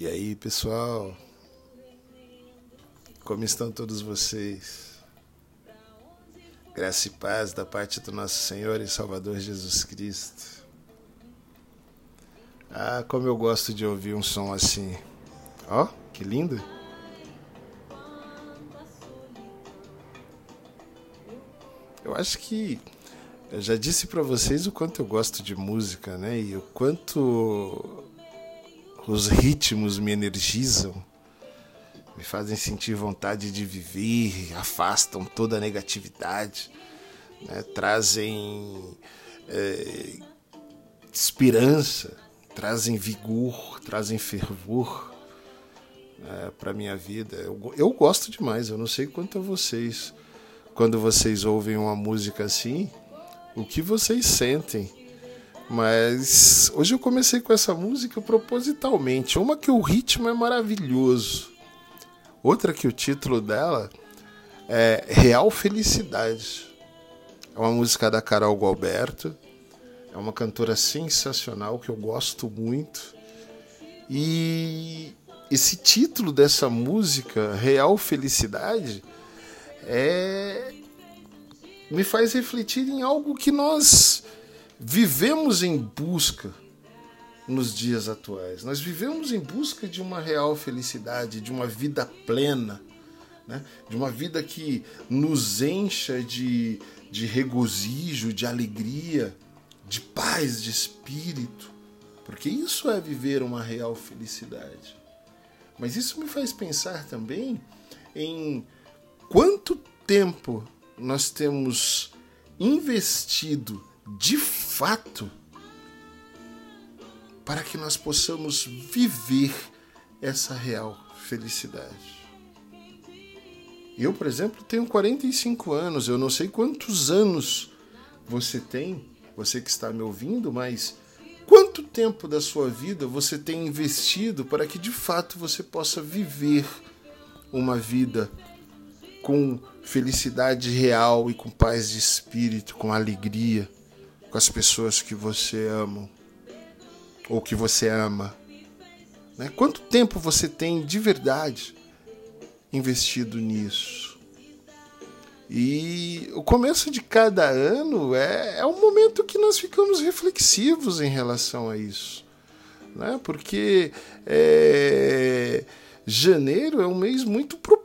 E aí, pessoal? Como estão todos vocês? Graça e paz da parte do nosso Senhor e Salvador Jesus Cristo. Ah, como eu gosto de ouvir um som assim. Ó, oh, que lindo! Eu acho que eu já disse para vocês o quanto eu gosto de música, né? E o quanto os ritmos me energizam, me fazem sentir vontade de viver, afastam toda a negatividade, né? trazem é, esperança, trazem vigor, trazem fervor né, para minha vida. Eu, eu gosto demais, eu não sei quanto a vocês. Quando vocês ouvem uma música assim, o que vocês sentem? Mas hoje eu comecei com essa música propositalmente. Uma que o ritmo é maravilhoso. Outra que o título dela é Real Felicidade. É uma música da Carol Gualberto. É uma cantora sensacional que eu gosto muito. E esse título dessa música, Real Felicidade, é me faz refletir em algo que nós vivemos em busca nos dias atuais. Nós vivemos em busca de uma real felicidade, de uma vida plena, né? de uma vida que nos encha de, de regozijo, de alegria, de paz de espírito, porque isso é viver uma real felicidade. Mas isso me faz pensar também em quanto tempo nós temos investido de fato para que nós possamos viver essa real felicidade. Eu, por exemplo, tenho 45 anos, eu não sei quantos anos você tem, você que está me ouvindo, mas quanto tempo da sua vida você tem investido para que de fato você possa viver uma vida com felicidade real e com paz de espírito, com alegria com as pessoas que você ama ou que você ama? Né? Quanto tempo você tem de verdade investido nisso? E o começo de cada ano é, é um momento que nós ficamos reflexivos em relação a isso. Né? Porque é, janeiro é um mês muito propício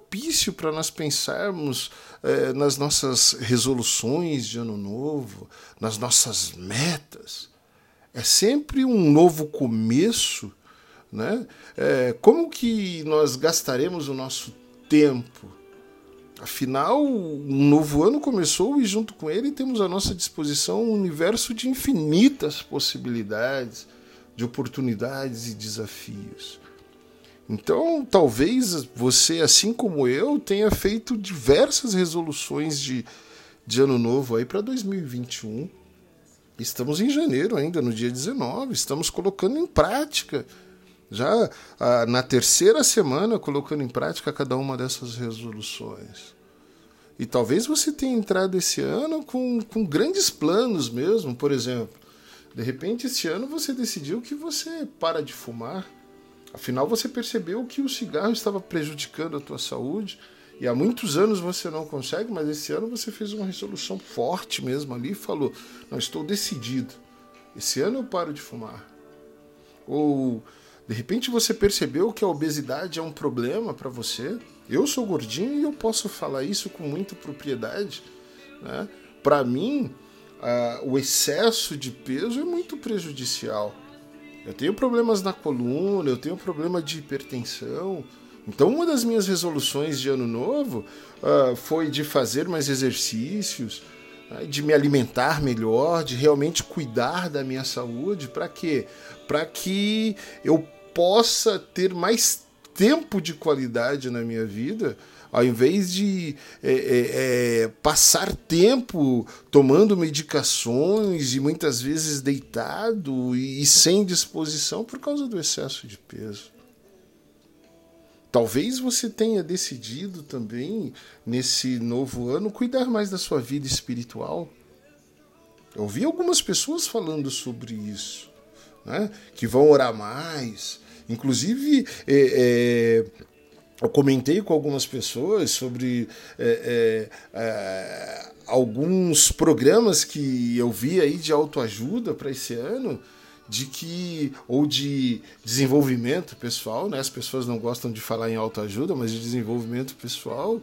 para nós pensarmos é, nas nossas resoluções de ano novo, nas nossas metas. É sempre um novo começo. Né? É, como que nós gastaremos o nosso tempo? Afinal, um novo ano começou e, junto com ele, temos à nossa disposição um universo de infinitas possibilidades, de oportunidades e desafios. Então, talvez você, assim como eu, tenha feito diversas resoluções de, de ano novo aí para 2021. Estamos em janeiro ainda, no dia 19, estamos colocando em prática. Já ah, na terceira semana, colocando em prática cada uma dessas resoluções. E talvez você tenha entrado esse ano com, com grandes planos mesmo. Por exemplo, de repente, esse ano você decidiu que você para de fumar Afinal, você percebeu que o cigarro estava prejudicando a tua saúde e há muitos anos você não consegue, mas esse ano você fez uma resolução forte mesmo ali e falou: Não, estou decidido. Esse ano eu paro de fumar. Ou de repente você percebeu que a obesidade é um problema para você. Eu sou gordinho e eu posso falar isso com muita propriedade. Né? Para mim, uh, o excesso de peso é muito prejudicial. Eu tenho problemas na coluna, eu tenho problema de hipertensão. Então, uma das minhas resoluções de ano novo uh, foi de fazer mais exercícios, uh, de me alimentar melhor, de realmente cuidar da minha saúde. Para quê? Para que eu possa ter mais tempo de qualidade na minha vida ao invés de é, é, é, passar tempo tomando medicações e muitas vezes deitado e, e sem disposição por causa do excesso de peso. Talvez você tenha decidido também, nesse novo ano, cuidar mais da sua vida espiritual. Eu ouvi algumas pessoas falando sobre isso, né? que vão orar mais, Inclusive, é, é, eu comentei com algumas pessoas sobre é, é, é alguns programas que eu vi aí de autoajuda para esse ano de que ou de desenvolvimento pessoal, né? As pessoas não gostam de falar em autoajuda, mas de desenvolvimento pessoal,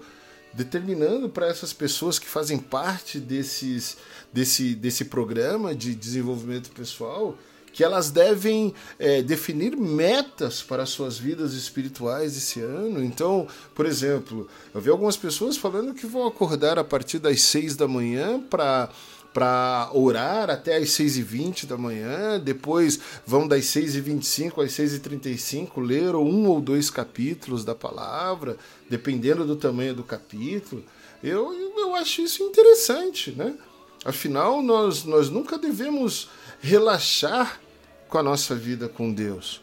determinando para essas pessoas que fazem parte desses, desse, desse programa de desenvolvimento pessoal que elas devem é, definir metas para suas vidas espirituais esse ano. Então, por exemplo, eu vi algumas pessoas falando que vão acordar a partir das seis da manhã para para orar até às 6h20 da manhã, depois vão das 6h25 às 6h35 ler um ou dois capítulos da palavra, dependendo do tamanho do capítulo. Eu, eu acho isso interessante, né? Afinal, nós, nós nunca devemos relaxar com a nossa vida com Deus.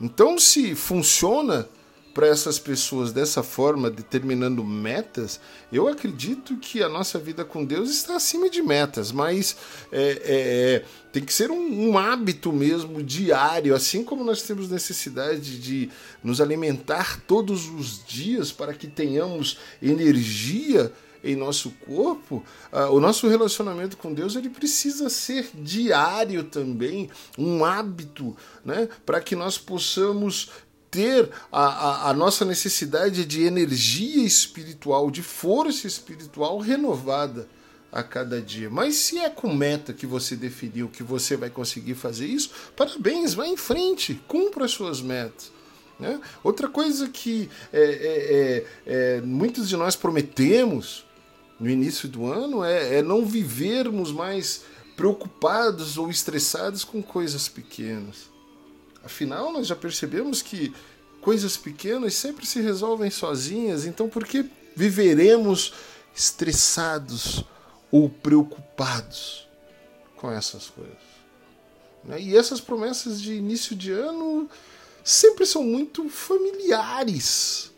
Então, se funciona para essas pessoas dessa forma, determinando metas, eu acredito que a nossa vida com Deus está acima de metas, mas é, é, é, tem que ser um, um, hábito mesmo diário, assim como nós temos necessidade de nos alimentar todos os dias para que tenhamos energia em nosso corpo, uh, o nosso relacionamento com Deus ele precisa ser diário também, um hábito, né, para que nós possamos ter a, a, a, nossa necessidade de energia espiritual, de força espiritual renovada a cada dia. Mas se é com meta que você definiu que você vai conseguir fazer isso, parabéns, vá em frente, cumpra as suas metas. Né? Outra coisa que é, é, é, é muitos de nós prometemos no início do ano é, é não vivermos mais preocupados ou estressados com coisas pequenas. Afinal, nós já percebemos que coisas pequenas sempre se resolvem sozinhas, então por que viveremos estressados ou preocupados com essas coisas? Né? E essas promessas de início de ano sempre são muito familiares.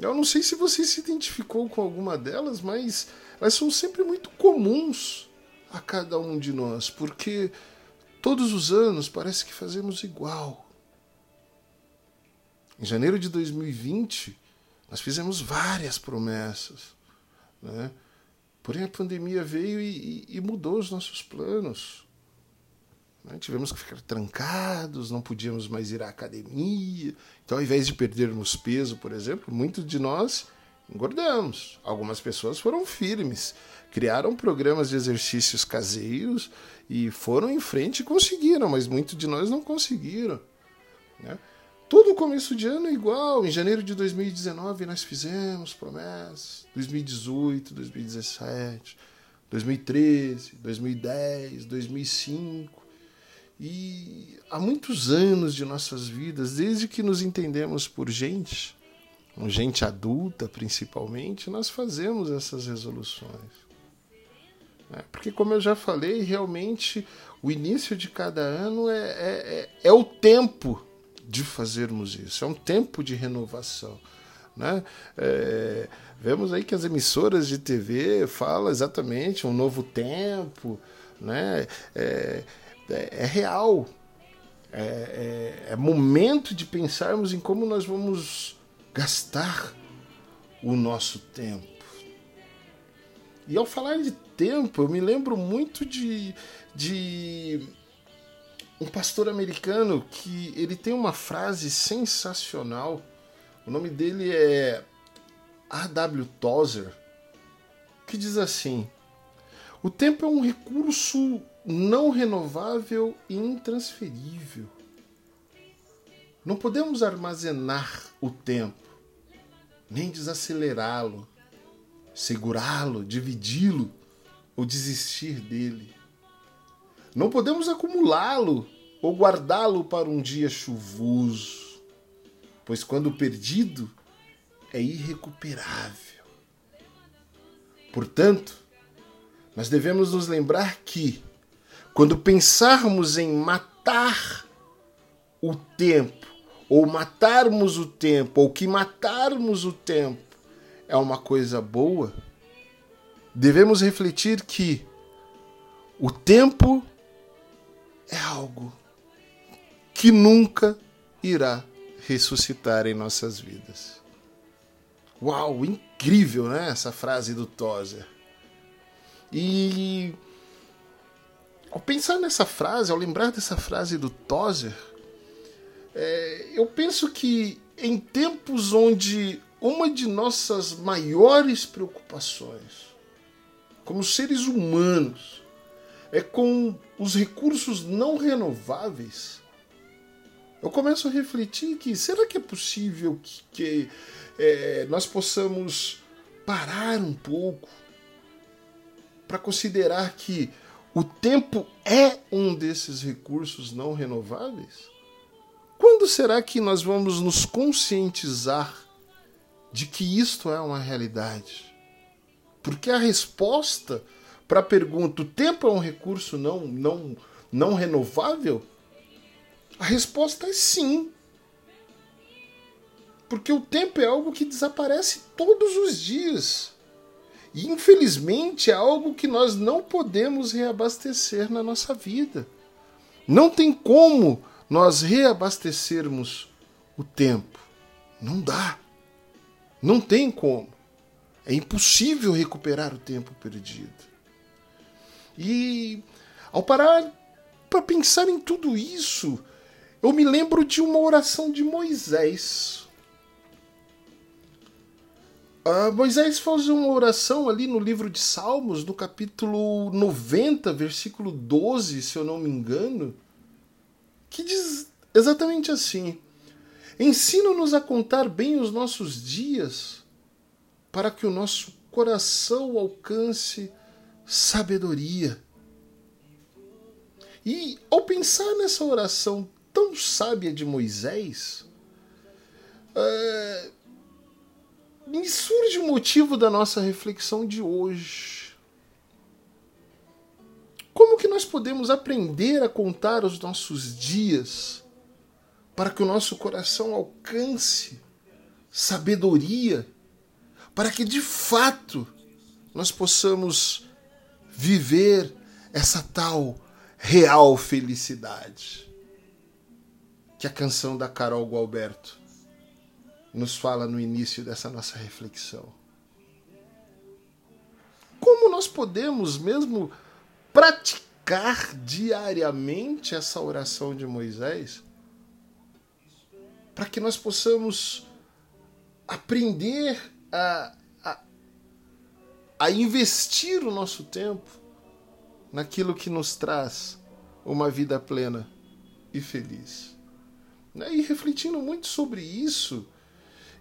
Eu não sei se você se identificou com alguma delas, mas elas são sempre muito comuns a cada um de nós, porque Todos os anos parece que fazemos igual. Em janeiro de 2020, nós fizemos várias promessas. Né? Porém, a pandemia veio e, e, e mudou os nossos planos. Né? Tivemos que ficar trancados, não podíamos mais ir à academia. Então, ao invés de perdermos peso, por exemplo, muitos de nós engordamos. Algumas pessoas foram firmes, criaram programas de exercícios caseiros e foram em frente e conseguiram, mas muitos de nós não conseguiram. Né? Todo começo de ano é igual. Em janeiro de 2019 nós fizemos promessas. 2018, 2017, 2013, 2010, 2005. E há muitos anos de nossas vidas, desde que nos entendemos por gente, gente adulta principalmente, nós fazemos essas resoluções. Né? Porque, como eu já falei, realmente o início de cada ano é, é, é, é o tempo de fazermos isso, é um tempo de renovação. Né? É, vemos aí que as emissoras de TV falam exatamente um novo tempo, né? é, é, é real. É, é, é, momento de pensarmos em como nós vamos gastar o nosso tempo. E ao falar de tempo, eu me lembro muito de, de um pastor americano que ele tem uma frase sensacional. O nome dele é A.W. Tozer, que diz assim: O tempo é um recurso não renovável e intransferível. Não podemos armazenar o tempo, nem desacelerá-lo, segurá-lo, dividi-lo ou desistir dele. Não podemos acumulá-lo ou guardá-lo para um dia chuvoso, pois quando perdido é irrecuperável. Portanto, nós devemos nos lembrar que, quando pensarmos em matar o tempo, ou matarmos o tempo, ou que matarmos o tempo é uma coisa boa, devemos refletir que o tempo é algo que nunca irá ressuscitar em nossas vidas. Uau, incrível, né? Essa frase do Tozer. E ao pensar nessa frase, ao lembrar dessa frase do Tozer, é, eu penso que em tempos onde uma de nossas maiores preocupações, como seres humanos, é com os recursos não renováveis, eu começo a refletir que será que é possível que, que é, nós possamos parar um pouco para considerar que o tempo é um desses recursos não renováveis? Quando será que nós vamos nos conscientizar de que isto é uma realidade? Porque a resposta para a pergunta: o tempo é um recurso não, não, não renovável? A resposta é sim. Porque o tempo é algo que desaparece todos os dias. E infelizmente é algo que nós não podemos reabastecer na nossa vida. Não tem como nós reabastecermos o tempo. Não dá. Não tem como. É impossível recuperar o tempo perdido. E ao parar para pensar em tudo isso, eu me lembro de uma oração de Moisés. Uh, Moisés faz uma oração ali no livro de Salmos, no capítulo 90, versículo 12, se eu não me engano, que diz exatamente assim: Ensina-nos a contar bem os nossos dias, para que o nosso coração alcance sabedoria. E ao pensar nessa oração tão sábia de Moisés, uh, me surge o motivo da nossa reflexão de hoje. Como que nós podemos aprender a contar os nossos dias para que o nosso coração alcance sabedoria, para que de fato nós possamos viver essa tal real felicidade que a canção da Carol Gualberto nos fala no início dessa nossa reflexão. Como nós podemos mesmo praticar diariamente essa oração de Moisés para que nós possamos aprender a, a, a investir o nosso tempo naquilo que nos traz uma vida plena e feliz. E refletindo muito sobre isso,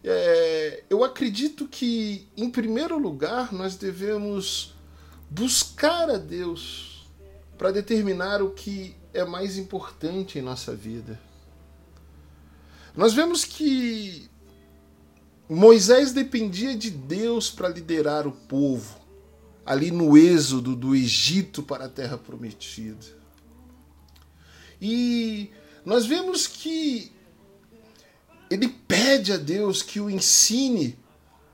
é, eu acredito que, em primeiro lugar, nós devemos buscar a Deus para determinar o que é mais importante em nossa vida. Nós vemos que Moisés dependia de Deus para liderar o povo, ali no êxodo do Egito para a terra prometida. E nós vemos que ele pede a Deus que o ensine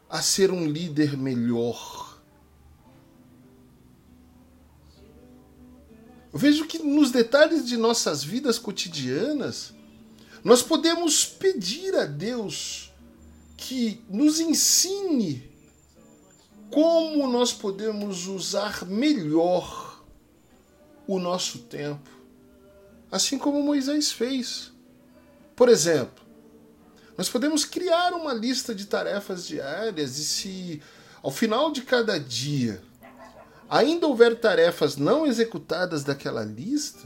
a ser um líder melhor. Eu vejo que nos detalhes de nossas vidas cotidianas, nós podemos pedir a Deus que nos ensine como nós podemos usar melhor o nosso tempo, assim como Moisés fez. Por exemplo, nós podemos criar uma lista de tarefas diárias e se ao final de cada dia ainda houver tarefas não executadas daquela lista,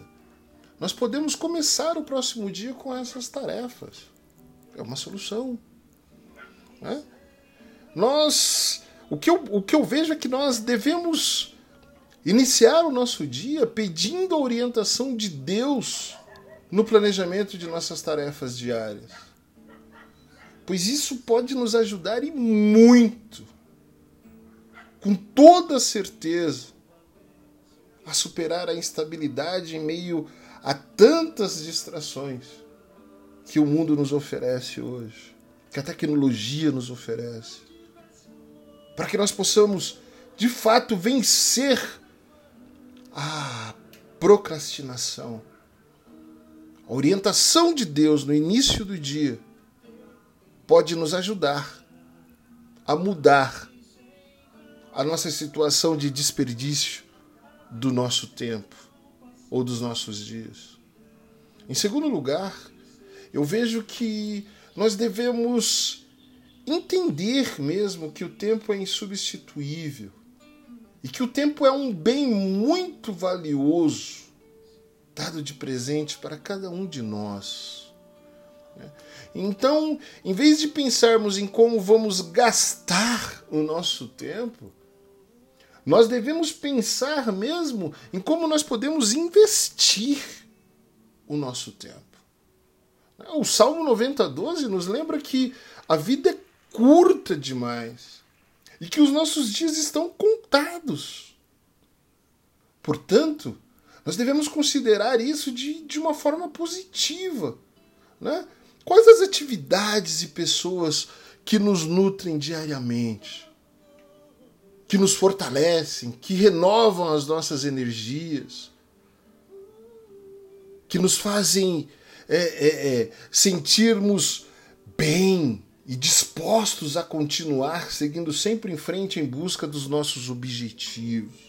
nós podemos começar o próximo dia com essas tarefas. É uma solução. Né? Nós, o que, eu, o que eu vejo é que nós devemos iniciar o nosso dia pedindo a orientação de Deus no planejamento de nossas tarefas diárias pois isso pode nos ajudar e muito, com toda certeza, a superar a instabilidade em meio a tantas distrações que o mundo nos oferece hoje, que a tecnologia nos oferece, para que nós possamos de fato vencer a procrastinação, A orientação de Deus no início do dia pode nos ajudar a mudar a nossa situação de desperdício do nosso tempo ou dos nossos dias. Em segundo lugar, eu vejo que nós devemos entender mesmo que o tempo é insubstituível e que o tempo é um bem muito valioso dado de presente para cada um de nós. Então, em vez de pensarmos em como vamos gastar o nosso tempo, nós devemos pensar mesmo em como nós podemos investir o nosso tempo. O Salmo 90, 12 nos lembra que a vida é curta demais e que os nossos dias estão contados. Portanto, nós devemos considerar isso de, de uma forma positiva. Né? Quais as atividades e pessoas que nos nutrem diariamente? que nos fortalecem, que renovam as nossas energias, que nos fazem é, é, é, sentirmos bem e dispostos a continuar seguindo sempre em frente em busca dos nossos objetivos.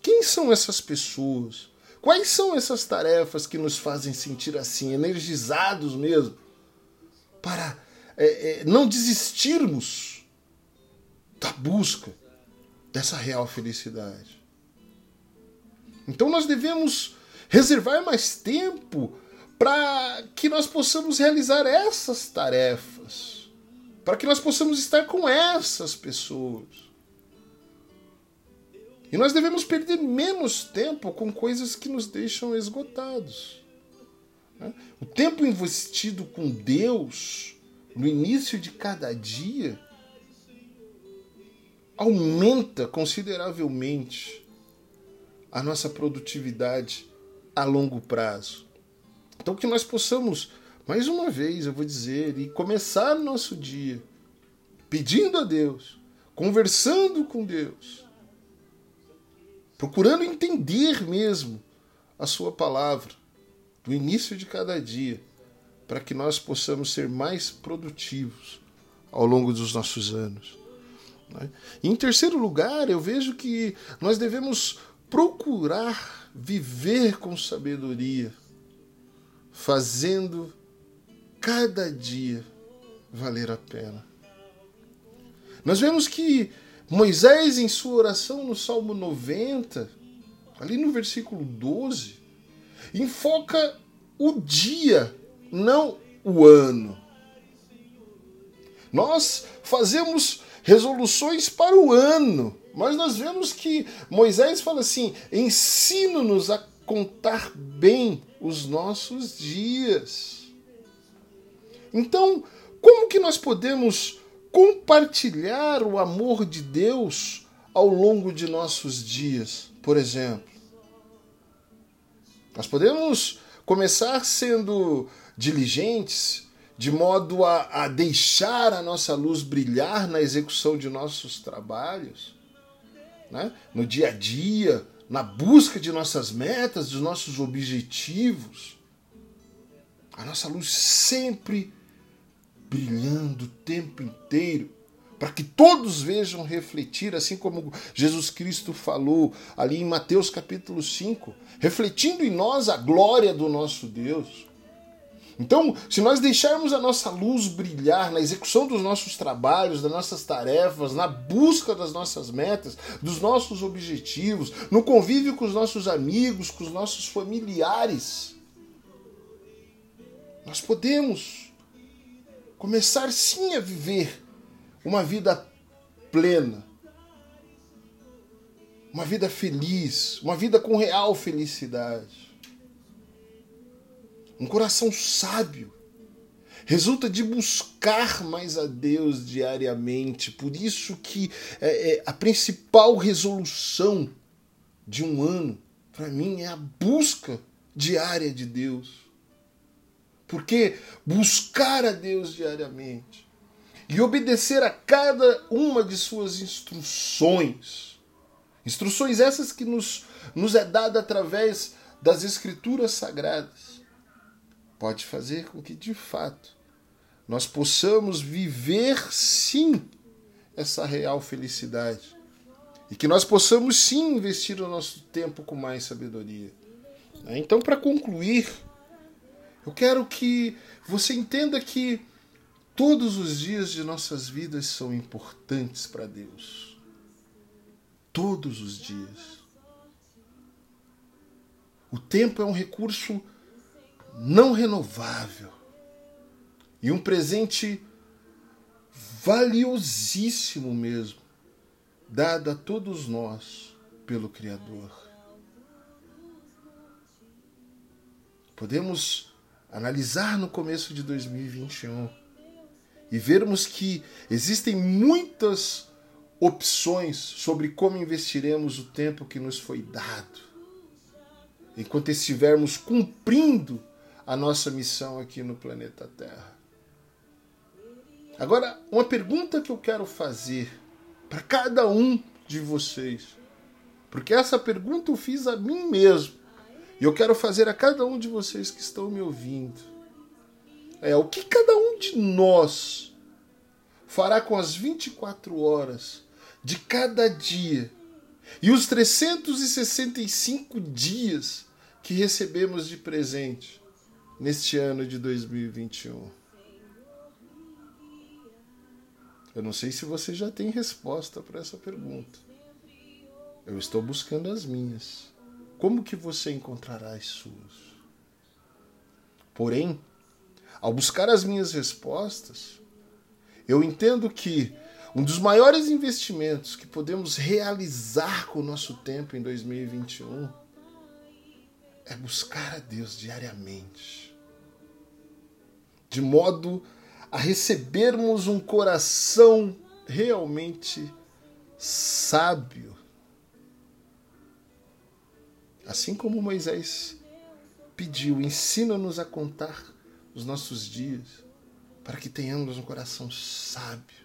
Quem são essas pessoas? Quais são essas tarefas que nos fazem sentir assim, energizados mesmo, para é, é, não desistirmos da busca dessa real felicidade. Então nós devemos reservar mais tempo para que nós possamos realizar essas tarefas, para que nós possamos estar com essas pessoas. E nós devemos perder menos tempo com coisas que nos deixam esgotados. Né? O tempo investido com Deus no início de cada dia aumenta consideravelmente a nossa produtividade a longo prazo. Então, que nós possamos, mais uma vez, eu vou dizer, e começar nosso dia pedindo a Deus, conversando com Deus, procurando entender mesmo a Sua palavra do início de cada dia, para que nós possamos ser mais produtivos ao longo dos nossos anos. Né? em terceiro lugar, eu vejo que nós devemos procurar viver com sabedoria, fazendo cada dia valer a pena. Nós vemos que Moisés, em sua oração no Salmo 90, ali no versículo 12, enfoca o dia, não o ano. Nós fazemos resoluções para o ano. Mas nós vemos que Moisés fala assim: ensina-nos a contar bem os nossos dias. Então, como que nós podemos compartilhar o amor de Deus ao longo de nossos dias, por exemplo? Nós podemos começar sendo diligentes, de modo a, a deixar a nossa luz brilhar na execução de nossos trabalhos, né? no dia a dia, na busca de nossas metas, dos nossos objetivos. A nossa luz sempre brilhando o tempo inteiro, para que todos vejam refletir, assim como Jesus Cristo falou ali em Mateus capítulo 5, refletindo em nós a glória do nosso Deus. Então, se nós deixarmos a nossa luz brilhar na execução dos nossos trabalhos, das nossas tarefas, na busca das nossas metas, dos nossos objetivos, no convívio com os nossos amigos, com os nossos familiares, nós podemos começar sim a viver uma vida plena, uma vida feliz, uma vida com real felicidade. Um coração sábio resulta de buscar mais a Deus diariamente. Por isso que é, é, a principal resolução de um ano, para mim, é a busca diária de Deus. Porque buscar a Deus diariamente. E obedecer a cada uma de suas instruções, instruções essas que nos, nos é dada através das Escrituras Sagradas. Pode fazer com que, de fato, nós possamos viver sim essa real felicidade. E que nós possamos sim investir o nosso tempo com mais sabedoria. Né? Então, para concluir, eu quero que você entenda que todos os dias de nossas vidas são importantes para Deus. Todos os dias. O tempo é um recurso não renovável e um presente valiosíssimo mesmo, dado a todos nós pelo Criador. Podemos analisar no começo de 2021 e vermos que existem muitas opções sobre como investiremos o tempo que nos foi dado, enquanto estivermos cumprindo a nossa missão aqui no planeta Terra. Agora, uma pergunta que eu quero fazer para cada um de vocês, porque essa pergunta eu fiz a mim mesmo, e eu quero fazer a cada um de vocês que estão me ouvindo. É o que cada um de nós fará com as 24 horas de cada dia e os 365 dias que recebemos de presente neste ano de 2021? Eu não sei se você já tem resposta para essa pergunta. Eu estou buscando as minhas. Como que você encontrará as suas? Porém, ao buscar as minhas respostas, eu entendo que um dos maiores investimentos que podemos realizar com o nosso tempo em 2021 é buscar a Deus diariamente, de modo a recebermos um coração realmente sábio. Assim como Moisés pediu, ensina-nos a contar os nossos dias, para que tenhamos um coração sábio.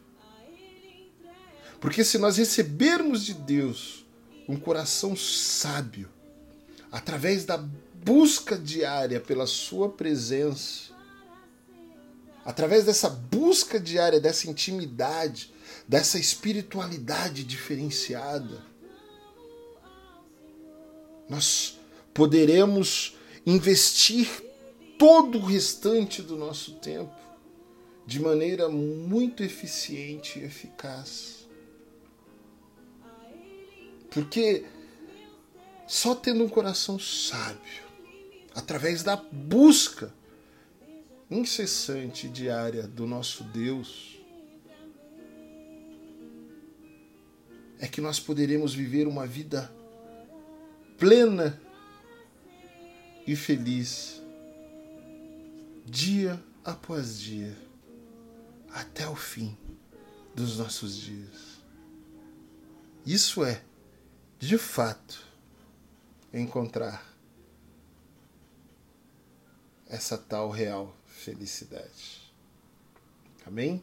Porque se nós recebermos de Deus um coração sábio, através da busca diária pela Sua presença, através dessa busca diária, dessa intimidade, dessa espiritualidade diferenciada, nós poderemos investir todo o restante do nosso tempo de maneira muito eficiente e eficaz. Porque só tendo um coração sábio, através da busca incessante e diária do nosso Deus, é que nós poderemos viver uma vida plena e feliz, dia após dia, até o fim dos nossos dias. Isso é, de fato, encontrar essa tal real felicidade. Amém?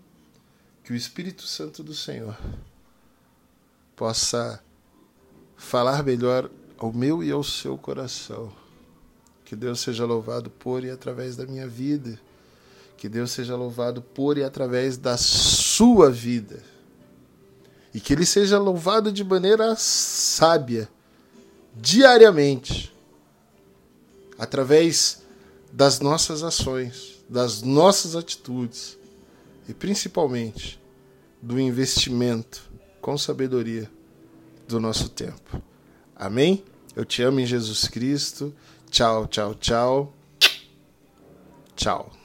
Que o Espírito Santo do Senhor possa falar melhor ao meu e ao seu coração. Que Deus seja louvado por e através da minha vida. Que Deus seja louvado por e através da sua vida. E que Ele seja louvado de maneira sábia, diariamente, através das nossas ações das nossas atitudes e principalmente do investimento com sabedoria do nosso tempo. Amém? Eu te amo em Jesus Cristo. Tchau, tchau, tchau. Tchau.